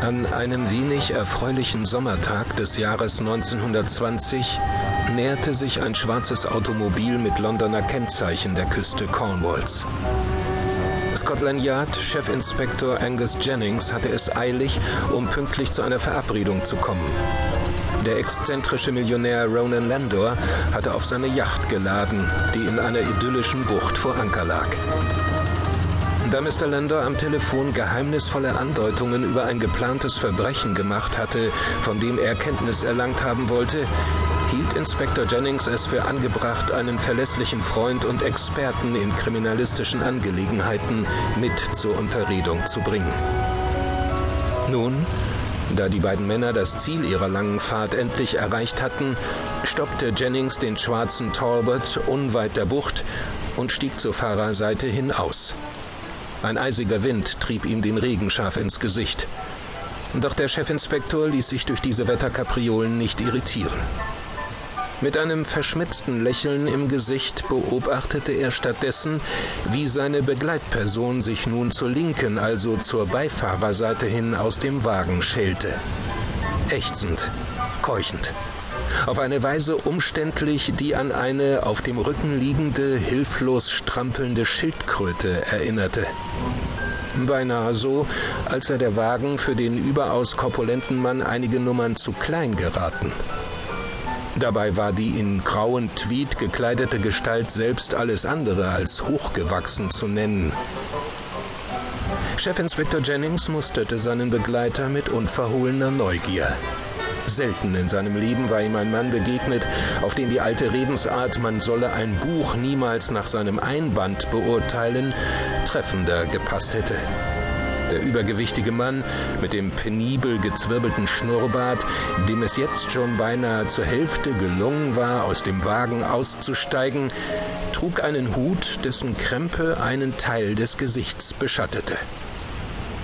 An einem wenig erfreulichen Sommertag des Jahres 1920 näherte sich ein schwarzes Automobil mit Londoner Kennzeichen der Küste Cornwalls. Scotland Yard Chefinspektor Angus Jennings hatte es eilig, um pünktlich zu einer Verabredung zu kommen. Der exzentrische Millionär Ronan Landor hatte auf seine Yacht geladen, die in einer idyllischen Bucht vor Anker lag. Da Mr. Landor am Telefon geheimnisvolle Andeutungen über ein geplantes Verbrechen gemacht hatte, von dem er Kenntnis erlangt haben wollte, hielt Inspektor Jennings es für angebracht, einen verlässlichen Freund und Experten in kriminalistischen Angelegenheiten mit zur Unterredung zu bringen. Nun, da die beiden Männer das Ziel ihrer langen Fahrt endlich erreicht hatten, stoppte Jennings den schwarzen Talbot unweit der Bucht und stieg zur Fahrerseite hin aus. Ein eisiger Wind trieb ihm den Regenschaf ins Gesicht. Doch der Chefinspektor ließ sich durch diese Wetterkapriolen nicht irritieren. Mit einem verschmitzten Lächeln im Gesicht beobachtete er stattdessen, wie seine Begleitperson sich nun zur linken, also zur Beifahrerseite hin aus dem Wagen schälte. Ächzend, keuchend auf eine Weise umständlich, die an eine auf dem Rücken liegende, hilflos strampelnde Schildkröte erinnerte. Beinahe so, als sei der Wagen für den überaus korpulenten Mann einige Nummern zu klein geraten. Dabei war die in grauen Tweed gekleidete Gestalt selbst alles andere als hochgewachsen zu nennen. Chefinspektor Jennings musterte seinen Begleiter mit unverhohlener Neugier. Selten in seinem Leben war ihm ein Mann begegnet, auf den die alte Redensart, man solle ein Buch niemals nach seinem Einband beurteilen, treffender gepasst hätte. Der übergewichtige Mann mit dem penibel gezwirbelten Schnurrbart, dem es jetzt schon beinahe zur Hälfte gelungen war, aus dem Wagen auszusteigen, trug einen Hut, dessen Krempe einen Teil des Gesichts beschattete.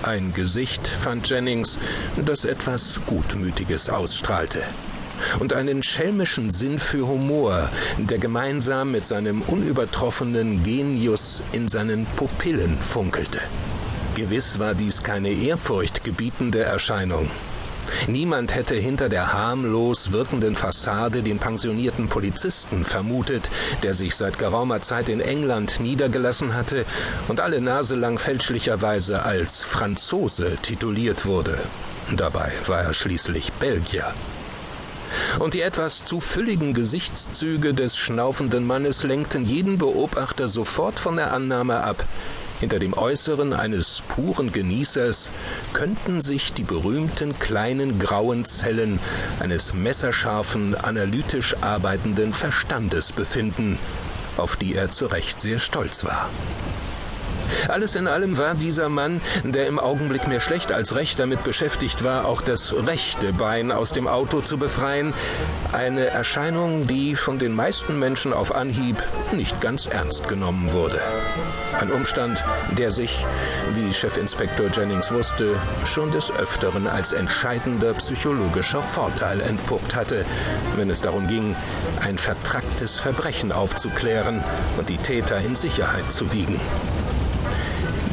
Ein Gesicht, fand Jennings, das etwas Gutmütiges ausstrahlte. Und einen schelmischen Sinn für Humor, der gemeinsam mit seinem unübertroffenen Genius in seinen Pupillen funkelte. Gewiss war dies keine ehrfurchtgebietende Erscheinung. Niemand hätte hinter der harmlos wirkenden Fassade den pensionierten Polizisten vermutet, der sich seit geraumer Zeit in England niedergelassen hatte und alle Nase lang fälschlicherweise als Franzose tituliert wurde. Dabei war er schließlich Belgier. Und die etwas zu fülligen Gesichtszüge des schnaufenden Mannes lenkten jeden Beobachter sofort von der Annahme ab, hinter dem Äußeren eines puren Genießers könnten sich die berühmten kleinen grauen Zellen eines messerscharfen, analytisch arbeitenden Verstandes befinden, auf die er zu Recht sehr stolz war. Alles in allem war dieser Mann, der im Augenblick mehr schlecht als recht damit beschäftigt war, auch das rechte Bein aus dem Auto zu befreien, eine Erscheinung, die von den meisten Menschen auf Anhieb nicht ganz ernst genommen wurde. Ein Umstand, der sich, wie Chefinspektor Jennings wusste, schon des Öfteren als entscheidender psychologischer Vorteil entpuppt hatte, wenn es darum ging, ein vertracktes Verbrechen aufzuklären und die Täter in Sicherheit zu wiegen.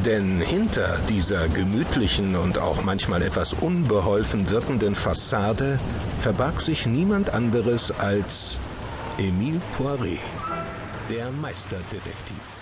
Denn hinter dieser gemütlichen und auch manchmal etwas unbeholfen wirkenden Fassade verbarg sich niemand anderes als Émile Poiret, der Meisterdetektiv.